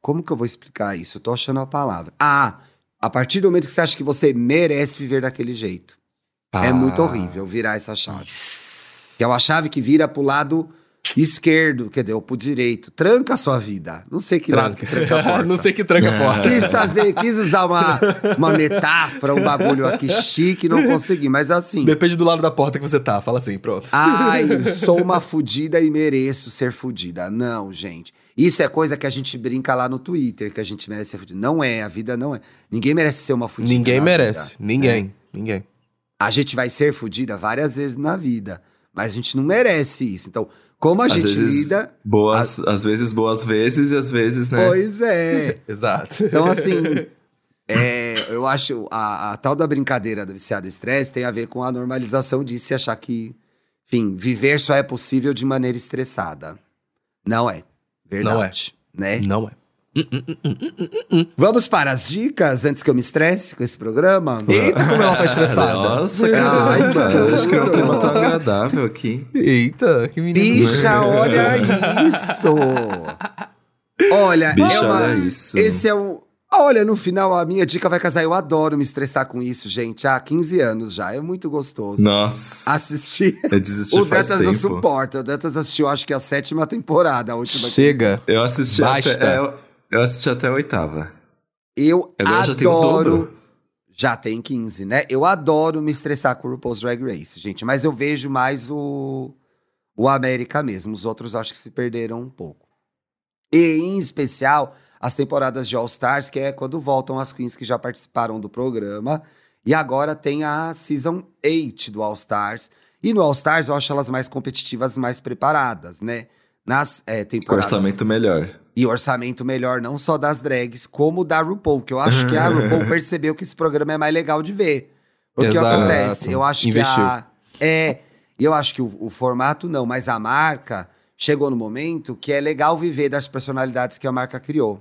como que eu vou explicar isso? Eu tô achando a palavra. Ah, a partir do momento que você acha que você merece viver daquele jeito. É Ah. muito horrível virar essa chave. Que é uma chave que vira pro lado esquerdo, quer dizer, ou pro direito. Tranca a sua vida. Não sei que lado que tranca a porta. não sei que tranca a porta. Quis fazer, quis usar uma, uma metáfora, um bagulho aqui chique, não consegui, mas assim. Depende do lado da porta que você tá. Fala assim, pronto. Ai, sou uma fudida e mereço ser fudida. Não, gente. Isso é coisa que a gente brinca lá no Twitter, que a gente merece ser fudida. Não é, a vida não é. Ninguém merece ser uma fudida. Ninguém merece. vida. Ninguém. Ninguém. A gente vai ser fudida várias vezes na vida, mas a gente não merece isso. Então, como a Às gente vezes, lida. boas, às vezes boas vezes e às vezes, né? Pois é. Exato. Então, assim, é, eu acho a, a tal da brincadeira do viciado estresse tem a ver com a normalização disso e achar que, enfim, viver só é possível de maneira estressada. Não é. Verdade. Né? Não é. Vamos para as dicas antes que eu me estresse com esse programa? Eita, como ela tá estressada. Nossa, caramba. que Acho que é um clima tão agradável aqui. Eita, que menino. Bicha, olha isso! Olha, Bicha, é uma, olha isso. Esse é um. Olha, no final a minha dica vai casar. Eu adoro me estressar com isso, gente. Há 15 anos já. É muito gostoso. Nossa. Assistir. Eu desisti O Dantas não suporta. O Dantas assistiu, acho que a sétima temporada, a última. que- Chega. Eu assisti Basta. até. é, Eu, assisti até a oitava. Eu Agora já tem o adoro. dobro. Já tem 15, né? Eu adoro me estressar com o RuPaul's Drag Race, gente. Mas eu vejo mais o, o América mesmo. Os outros acho que se perderam um pouco. E, em especial, as temporadas de All Stars, que é quando voltam as queens que já participaram do programa. E agora tem a Season 8 do All Stars. E no All Stars eu acho elas mais competitivas, mais preparadas, né? Nas é, Com temporadas orçamento melhor. E orçamento melhor, não só das drags, como da RuPaul, que eu acho que a RuPaul percebeu que esse programa é mais legal de ver. O que Exato. acontece? Eu acho Investiu. que a. É. E eu acho que o, o formato não, mas a marca chegou no momento que é legal viver das personalidades que a marca criou.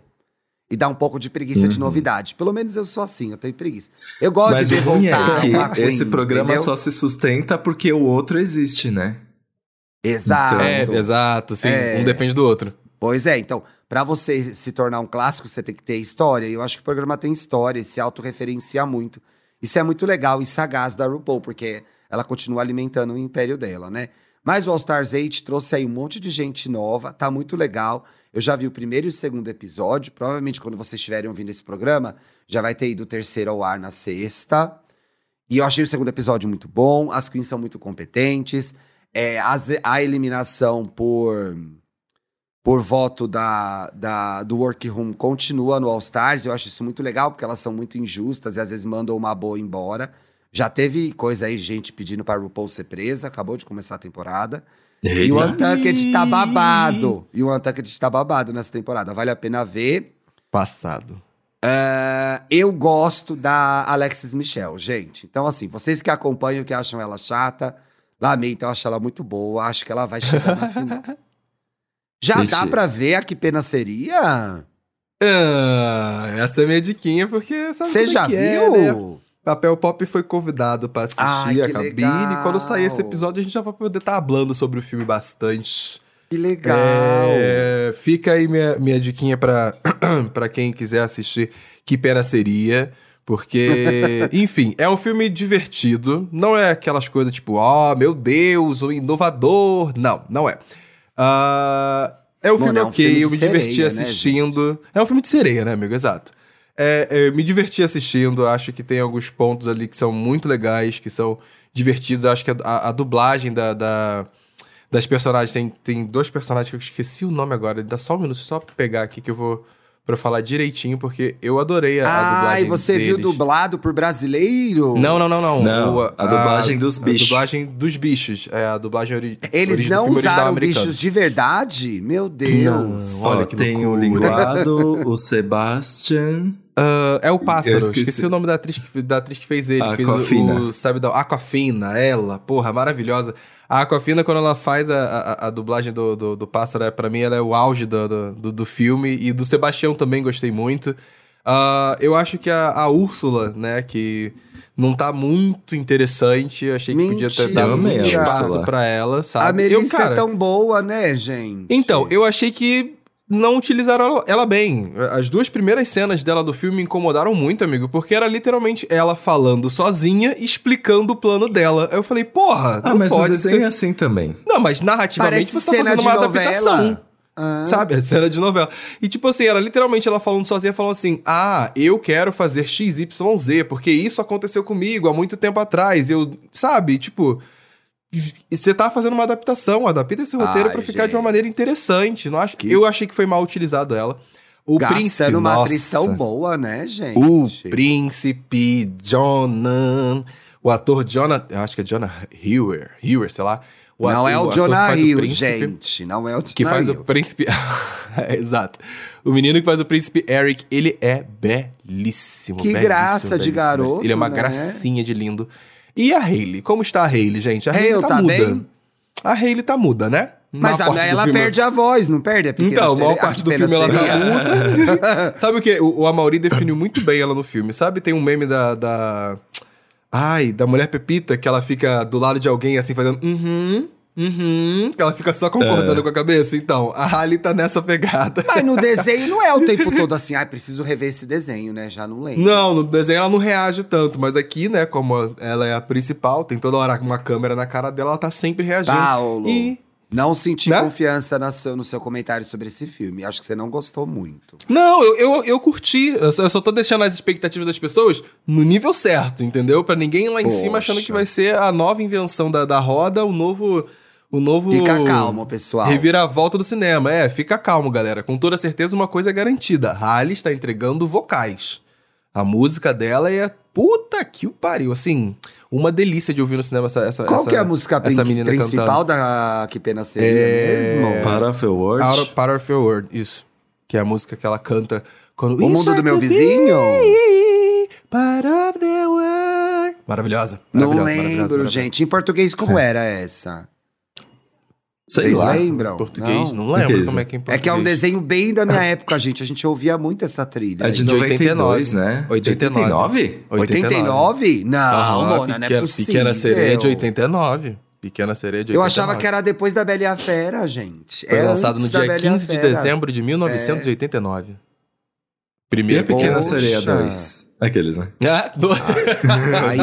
E dá um pouco de preguiça de novidade. Pelo menos eu sou assim, eu tenho preguiça. Eu gosto Mas de ver voltar é que esse programa entendeu? só se sustenta porque o outro existe, né? Exato. É, exato, sim. É. Um depende do outro. Pois é, então, pra você se tornar um clássico, você tem que ter história. E eu acho que o programa tem história, e se autorreferencia muito. Isso é muito legal e sagaz da RuPaul, porque ela continua alimentando o império dela, né? Mas o All Stars 8 trouxe aí um monte de gente nova, tá muito legal. Eu já vi o primeiro e o segundo episódio. Provavelmente, quando vocês estiverem ouvindo esse programa, já vai ter ido o terceiro ao ar na sexta. E eu achei o segundo episódio muito bom. As queens são muito competentes. É, as- a eliminação por por voto da, da, do Workroom continua no All Stars. Eu acho isso muito legal, porque elas são muito injustas e às vezes mandam uma boa embora. Já teve coisa aí, gente pedindo para RuPaul ser presa, acabou de começar a temporada. E o Eita. Untucked tá babado. E o Untucked tá babado nessa temporada. Vale a pena ver. Passado. Ah, eu gosto da Alexis Michelle, gente. Então, assim, vocês que acompanham, que acham ela chata, lamento, eu acho ela muito boa. Acho que ela vai chegar na final. Já dá pra ver a que pena seria? Ah, essa é minha diquinha, porque Você é já que viu? é, né? Papel Pop foi convidado pra assistir Ai, a cabine. legal. Quando sair esse episódio, a gente já vai poder estar hablando sobre o filme bastante. Que legal. É, fica aí minha, minha diquinha pra, pra quem quiser assistir Que Pena Seria. Porque, enfim, é um filme divertido. Não é aquelas coisas tipo, ó, meu Deus, um inovador. Não, não é. Ah, é um Mano, filme é um ok, filme eu me diverti sereia, né, assistindo. é um filme de sereia, né, amigo? Exato. É, eu me diverti assistindo, acho que tem alguns pontos ali que são muito legais, que são divertidos. Acho que a, a dublagem da, da, das personagens tem, tem dois personagens que eu esqueci o nome agora. Dá só um minuto, só pegar aqui que eu vou pra falar direitinho, porque eu adorei a, a dublagem. Ah, e você deles. viu dublado por brasileiro? Não, não, não, não. Não, O- a dublagem dos bichos. A dublagem dos bichos. É a dublagem ori Eles origi- não usaram bichos de verdade? Meu Deus. Olha Ó, que tem o loucura. linguado, o Sebastian. Ah, é o pássaro. Eu Esqueci. esqueci. o nome da atriz, que- da atriz que fez ele. que fez Aquafina. o, o Sabidão. Aquafina, ela. Porra, maravilhosa. A Aquafina, quando ela faz a, a, a dublagem do, do, do pássaro, é, pra mim ela é o auge do, do, do, filme. E do Sebastião também gostei muito. Ah, eu acho que a, a Úrsula, né, que não tá muito interessante. Eu achei que podia ter Mentira. dado muito espaço pra ela, sabe? A Eu, Melissa cara, é tão boa, né, gente? então, eu achei que não utilizaram ela- bem. As duas primeiras cenas dela do filme me incomodaram muito, amigo, porque era literalmente ela falando sozinha, explicando o plano dela. Aí eu falei, porra, Ah, não mas no pode desenho é ser... assim também. Não, mas narrativamente Parece você tá cena fazendo de uma novela. adaptação. Ah. Sabe? A cena de novela. E tipo assim, era literalmente ela falando sozinha, falando assim: Ah, eu quero fazer XYZ, porque isso aconteceu comigo há muito tempo atrás. Eu, sabe? Tipo. Você tá fazendo uma adaptação, adapta esse roteiro pra ficar de uma maneira interessante. Não acho, Que- Eu achei que foi mal utilizado ela. O Gastando príncipe, uma nossa, atriz tão boa, né, gente? O príncipe Jonan, o ator Jonah, eu acho que é Jonah Hewer, Hewer, sei lá. O não ator- é o que Jonah Hill, gente. Não é o Jonah que faz o Hill. príncipe. É, Exato. O menino que faz o príncipe Eric, ele é belíssimo. Que belíssimo, graça de belíssimo, garoto, belíssimo. Ele é uma né? gracinha de lindo. E a Hailey? Como está a Hailey, gente? A Hailey Hale tá, tá muda. bem? A Hailey tá muda, né? Mas a, ela filme- perde a voz, não perde a pequena Então, a maior sereia? parte do filme ela tá muda. Sabe o que? O, o Amaury definiu muito bem ela no filme. Sabe? Tem um meme da, da. Ai, da mulher Pepita, que ela fica do lado de alguém assim, fazendo. Uhum. Uhum. Que ela fica só concordando É. com a cabeça. Então, a Hailey tá nessa pegada. Mas no desenho não é o tempo todo assim, ai, preciso rever esse desenho, né? Já não lembro. Não, no desenho ela não reage tanto, mas aqui, né, como ela é a principal, tem toda hora uma câmera na cara dela, ela tá sempre reagindo. Paulo, E. não senti Né? confiança na seu- no seu comentário sobre esse filme. Acho que você não gostou muito. Não, eu, eu, eu curti. Eu só, eu só tô deixando as expectativas das pessoas no nível certo, entendeu? Pra ninguém lá em Poxa. cima achando que vai ser a nova invenção da, da roda, o novo. O novo. Fica calmo, pessoal. Reviravolta do cinema. É, fica calmo, galera. Com toda certeza, uma coisa é garantida: Halle está entregando vocais. A música dela é. Puta que o pariu. Assim, uma delícia de ouvir no cinema essa. essa Qual essa, que é a música essa menina principal cantando. da Que Pena Seria É- mesmo? Para of your world. Your World, isso. Que é a música que ela canta quando. O Mundo do Meu Vizinho? Part of the world. Maravilhosa. Não maravilhosa, maravilhosa, lembro, maravilhosa. gente. Em português, como era essa? Sei Vocês lá. lembram? Português, não, Não? lembro Português. como é que é em É português. que é um desenho bem da minha época, gente. A gente ouvia muito essa trilha. É de De 92, 89, né? 89. 89? 89? Não, Mona, não é Pequena- possível. Pequena Sereia de 89. Pequena Sereia de 89. Eu achava que era depois da Bela e a Fera, gente. Foi é lançado no dia Bela e a 15 de dezembro de 1989. E Primeiro a Pequena Poxa. Sereia 2? Aqueles, né? Ah, do- Aí,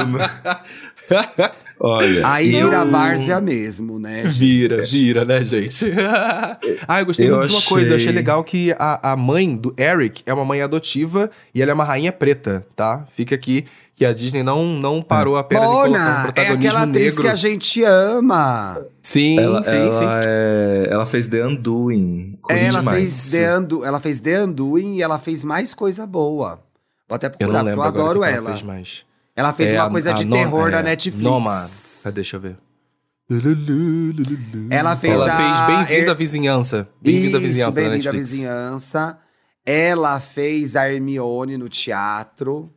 Olha. aí eu- vira várzea mesmo, né? gente? Vira, vira, né, gente? ah, eu gostei Eu muito de uma coisa. Eu achei achei- legal que a, a mãe do Eric é uma mãe adotiva e ela é uma rainha preta, tá? Fica aqui que a Disney não, não parou apenas em colocar um Mona, é protagonismo aquela atriz negro. que a gente ama. Sim, Ela, sim, ela, sim. é- ela fez The Undoing. Corri ela demais. fez, The Undu, ela fez The Undoing e ela fez mais coisa boa. Vou até Eu procurar, não porque lembro eu agora adoro ela. ela fez mais. Ela fez É, uma a- coisa a de terror é, na Netflix. Nomad. Ah, deixa eu ver. Ela fez Ela a... fez Bem-vindo à Vizinhança. Bem-vindo à Vizinhança da Bem-vindo à. Vizinhança. Ela fez a Hermione no teatro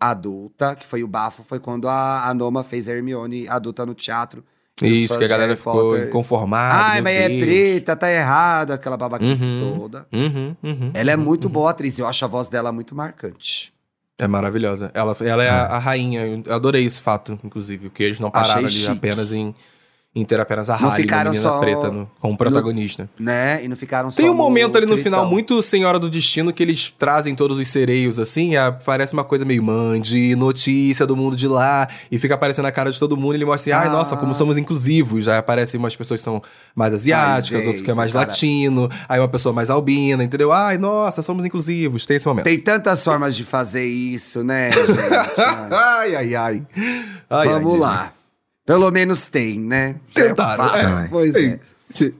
adulta, que foi o bafo, foi quando a, a Noma fez a Hermione adulta no teatro. Isso, que a galera ficou Potter- inconformada. Ai, mas é Deus. preta, tá errado, aquela babaquice Uhum. toda. Uhum, uhum. Ela é muito boa atriz, eu acho a voz dela muito marcante. É maravilhosa. Ela, ela é a, a rainha. Eu adorei esse fato, inclusive, porque eles não pararam Achei ali chique. apenas em, em ter apenas a Não Halle, uma menina só preta, no- como protagonista. Né? E não ficaram só Tem um momento ali no tritão. final, muito Senhora do Destino, que eles trazem todos os sereios, assim, e a- parece uma coisa meio mande, notícia do mundo de lá, e fica aparecendo a cara de todo mundo, e ele mostra assim, ai, Ah. nossa, como somos inclusivos. Aí aparecem umas pessoas que são mais asiáticas, Ai, outros que é gente, mais cara. latino, aí uma pessoa mais albina, entendeu? Ai, nossa, somos inclusivos. Tem esse momento. Tem tantas formas de fazer isso, né, gente? Ai. ai, ai, ai. Ai, ai, Vamos Disney. lá. Pelo menos tem, né? Tentaram, É é. Pois é.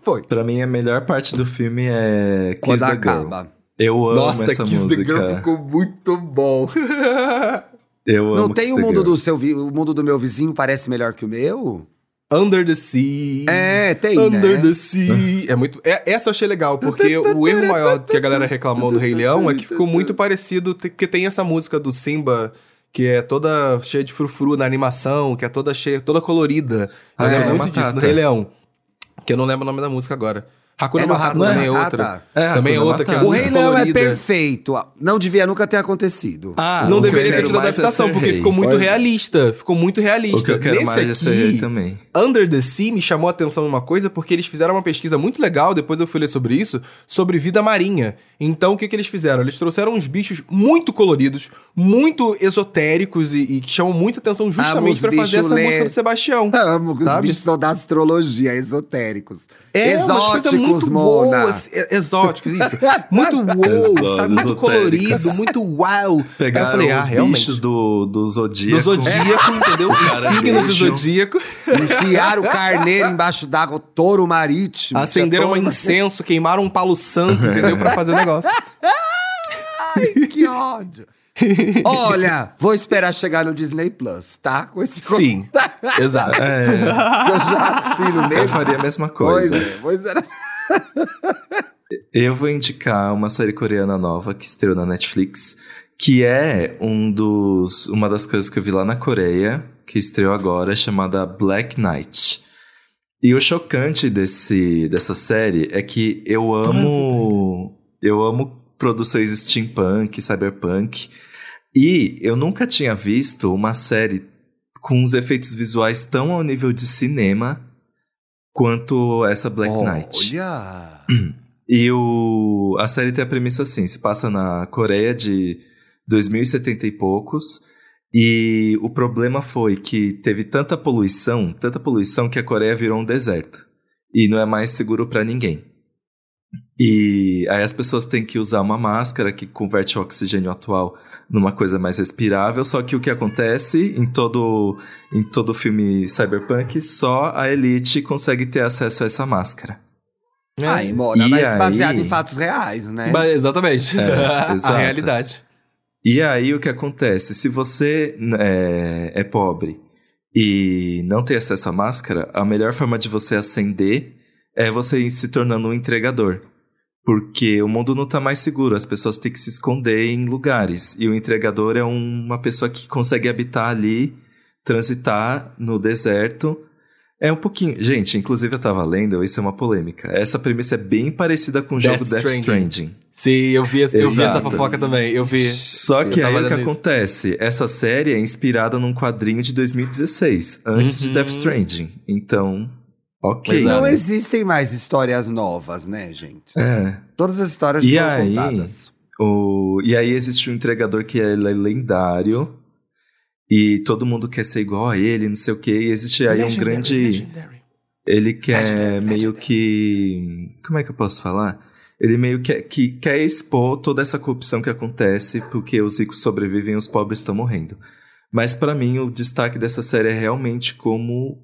Foi. Pra mim, a melhor parte do filme é Kiss Quando the acaba. Girl. Eu amo Nossa, essa Kiss música. the Girl ficou muito bom. Eu Não amo tem Kiss o the mundo Girl. do seu o mundo do meu vizinho parece melhor que o meu? Under the Sea. É, tem, Under né? the Sea. É muito. é- essa eu achei legal, porque o erro maior que a galera reclamou do Rei Leão é que ficou muito parecido, porque tem essa música do Simba. Que é toda cheia de frufru na animação, que é toda cheia, toda colorida. Eu Ah, lembro é, muito disso, no Rei Leão. Que eu não lembro o nome da música agora. Hakuna É Matata Hakuna também é Matata? outra. É, também é outra, que é. O Rei Leão é perfeito. Não devia nunca ter acontecido. Ah, não deveria ter tido é adaptação, porque rei. ficou muito Pois é. realista. Ficou muito realista. O que eu quero Nesse mais é ser rei também. Under the Sea me chamou a atenção uma coisa, porque eles fizeram uma pesquisa muito legal, depois eu fui ler sobre isso, sobre vida marinha. Então, o que, que eles fizeram? Eles trouxeram uns bichos muito coloridos, muito esotéricos e, e que chamam muita atenção justamente pra fazer essa ler. música do Sebastião. Amo, os bichos são da astrologia, esotéricos. É, Exóticos, muito boas, é- exóticos, isso. Muito wow, sabe? Muito colorido, muito wow. Eu Pegaram falei, ah, os realmente. bichos do, do Zodíaco. Do zodíaco, entendeu? Os signos do zodíaco. Enfiaram o carneiro embaixo d'água, touro marítimo. Acenderam um incenso, queimaram um palo santo, entendeu? Pra fazer o negócio. Ai, que ódio. Olha, vou esperar chegar no Disney Plus, tá? Com esse Sim, exato. É, Eu já assino eu mesmo. faria a mesma Pois coisa. é, pois é. Eu vou indicar uma série coreana nova que estreou na Netflix, que é um dos, uma das coisas que eu vi lá na Coreia, que estreou agora, chamada Black Knight. E o chocante desse, dessa série é que eu amo. Eu amo produções steampunk, cyberpunk. E eu nunca tinha visto uma série com os efeitos visuais tão ao nível de cinema quanto essa Black Knight. Olha. E o, a série tem a premissa assim: se passa na Coreia de 2070 e poucos. E o problema foi que teve tanta poluição, tanta poluição que a Coreia virou um deserto. E não é mais seguro para ninguém. E aí as pessoas têm que usar uma máscara que converte o oxigênio atual numa coisa mais respirável. Só que o que acontece em todo em todo filme cyberpunk, só a elite consegue ter acesso a essa máscara. Ai, Mona, E mas aí? baseado em fatos reais, né? Mas, exatamente. É, a realidade. E aí o que acontece? Se você é, é pobre e não tem acesso à máscara, a melhor forma de você ascender é você ir se tornando um entregador. Porque o mundo não tá mais seguro, as pessoas têm que se esconder em lugares. E o entregador é um- uma pessoa que consegue habitar ali, transitar no deserto. É um pouquinho. Gente, inclusive eu tava lendo, isso é uma polêmica. Essa premissa é bem parecida com o Death jogo Death Stranding. Stranding. Sim, eu vi, eu vi essa fofoca também. Eu vi. Só que aí o que acontece? Essa série é inspirada num quadrinho de 2016, antes de Uhum. Death Stranding. Então, ok. Pois é. Não né? existem mais histórias novas, né, gente? É. Todas as histórias E foram aí? contadas. O... E aí existe um entregador que ele é lendário. E todo mundo quer ser igual a ele, não sei o quê. E existe aí um Legendary, grande. legendary. Ele quer Legendary, meio que. Como é que eu posso falar? Ele meio que, que quer expor toda essa corrupção que acontece porque os ricos sobrevivem e os pobres estão morrendo. Mas pra mim o destaque dessa série é realmente como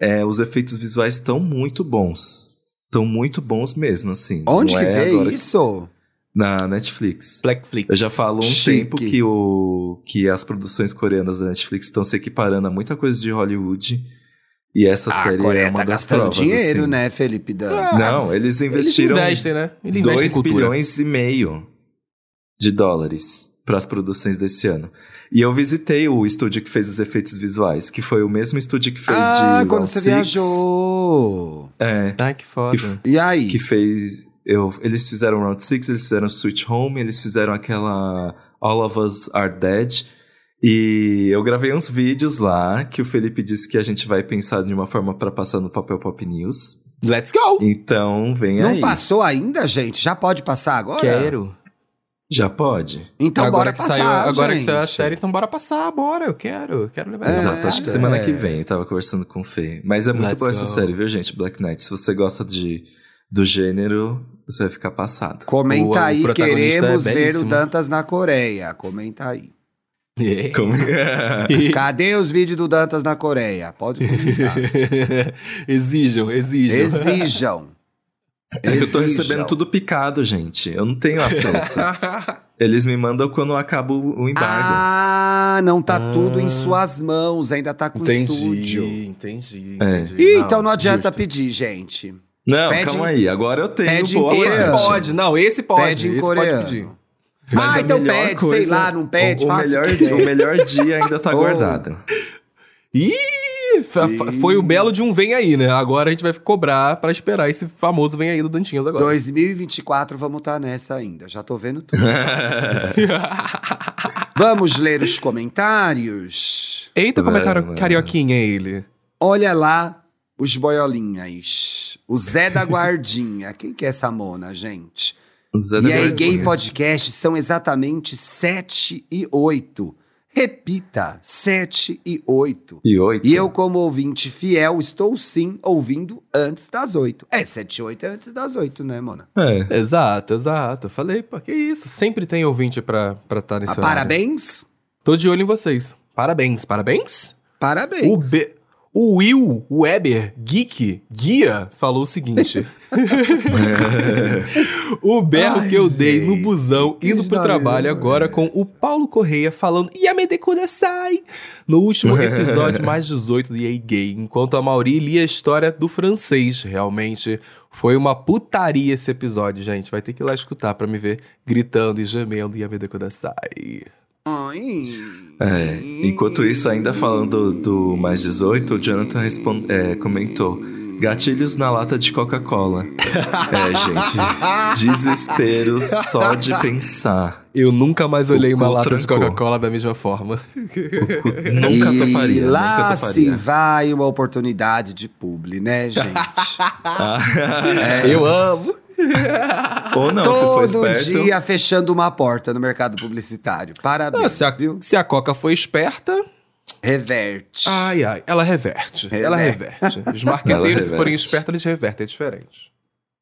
é, os efeitos visuais estão muito bons. Estão muito bons mesmo, assim. Onde Não que é vê agora- isso? Na Netflix. Blackflix. Eu já falo há um Chique. tempo que, o, que as produções coreanas da Netflix estão se equiparando a muita coisa de Hollywood. E essa a série Coreia é uma tá das gastando provas. dinheiro, assim. né, Felipe Dan? Ah, Não, eles Eles investiram investem, né? Eles investem 2 em cultura. bilhões e meio de dólares para as produções desse ano. E eu visitei o estúdio que fez os efeitos visuais, que foi o mesmo estúdio que fez ah, de quando Round você Six. viajou. É, Ai, que foda. Que E aí? que fez. Eu, eles fizeram Round Six, eles fizeram Sweet Home, eles fizeram aquela All of Us Are Dead. E eu gravei uns vídeos lá que o Felipe disse que a gente vai pensar de uma forma para passar no Papel Pop News. Let's go! Então, vem Não aí. passou ainda, gente? Já pode passar agora? Quero. Já pode? Então agora bora que passar, saiu, agora que gente. saiu a série, então bora passar, bora. Eu quero, eu quero levar É, essa Exato, acho que é. semana que vem eu tava conversando com o Fê. Mas é muito Let's boa essa go. série, viu, gente? Black Knight. Se você gosta de, do gênero, você vai ficar passado. Comenta O- o aí, protagonista queremos é ver o. Dantas na Coreia. Comenta aí. Como- Cadê os vídeos do Dantas na Coreia? Pode comentar. exijam, exijam. Exijam. É que eu tô recebendo tudo picado, gente. Eu não tenho acesso. Eles me mandam quando acaba o embargo. Ah, não tá tudo em suas mãos, ainda tá com entendi, estúdio. entendi, É. entendi. Ih, então não adianta justo. pedir, gente. não, pede calma em- aí. Agora eu tenho pede em boa coreano. Esse pode, não, esse pode. Pede em esse pode pedir. coreano. Mas ah, então pede, sei coisa- lá, não pede, o, o melhor, o melhor dia ainda tá Oh. guardado. Ih, fa- foi o belo de um vem aí, né? Agora a gente vai cobrar pra esperar esse famoso vem aí do Dantinhas agora. 2024 vamos estar nessa ainda, já tô vendo tudo. vamos ler os comentários? Eita, como é carioquinha ele. Olha lá os boiolinhas. O Zé da Guardinha. Quem que é essa mona, gente? Zé da E aí. Gay Podcast são exatamente 7 e 8. Repita, 7 e 8. E oito. E eu, como ouvinte fiel, estou sim ouvindo antes das 8. É, 7 e 8 é antes das 8, né, Mona? É. Exato, exato. Falei, pô, que isso. Sempre tem ouvinte pra estar tá nesse Ah, horário. parabéns? Tô de olho em vocês. Parabéns, parabéns. Parabéns. O, Be- o Will Weber, geek, guia, falou o seguinte. o berro Ai, que eu dei no gente, busão indo pro trabalho né? agora com o Paulo Correia falando Yamede Kudasai no último episódio mais 18 do EA Gay, enquanto a Mauri lia a história do francês. Realmente foi uma putaria esse episódio, gente. Vai ter que ir lá escutar pra me ver gritando e gemendo Yamede Kudasai. Ai. É, enquanto isso, ainda falando do mais 18, o Jonathan é, comentou: gatilhos na lata de Coca-Cola. é, gente, desespero só de pensar. Eu nunca mais olhei uma cu lata de trancou. Coca-Cola da mesma forma. Nunca e toparia. lá nunca se toparia. vai uma oportunidade de publi, né, gente? Eu amo. Ou não, se for Todo esperto. dia fechando uma porta no mercado publicitário. Parabéns, Ah, se, a, viu? se a Coca foi esperta, Reverte. ai, ai, ela reverte. Ela reverte. Os marqueteiros, se forem reverte. espertos, eles revertem, é diferente.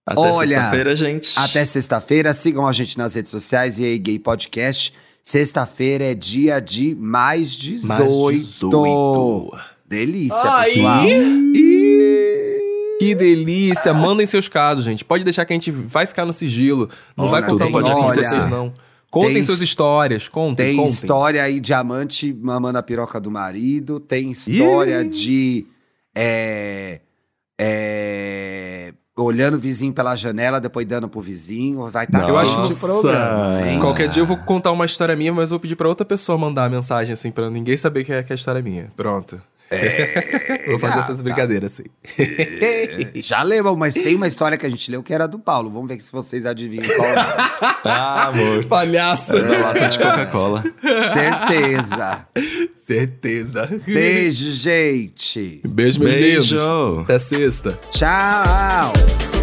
Até sexta-feira, gente. Até sexta-feira, sigam a gente nas redes sociais e aí Gay Podcast. Sexta-feira é dia de mais 18. Mais 18. Delícia, Aí. pessoal. Ih. Que delícia! Mandem seus casos, gente. Pode deixar que a gente vai ficar no sigilo. Não Olha, vai contar o acontecer, acontecer. não. Contem Tem- suas histórias, contem, Tem contem. história aí, diamante mamando a piroca do marido. Tem história Ih. de. É, é, olhando o vizinho pela janela, depois dando pro vizinho. Vai estar Nossa. Eu acho de programa, hein? Qualquer dia eu vou contar uma história minha, mas eu vou pedir pra outra pessoa mandar a mensagem, assim, pra ninguém saber que é, que a história é minha. Pronto. Vou fazer Ah, essas tá. brincadeiras, assim. Já lembro, mas tem uma história que a gente leu que era do Paulo. Vamos ver se vocês adivinham qual é. Ah, amor. Palhaço! Da lata de Coca-Cola. Certeza. Certeza. Beijo, gente. Beijo, meus lindos. Beijo. Até sexta. Tchau.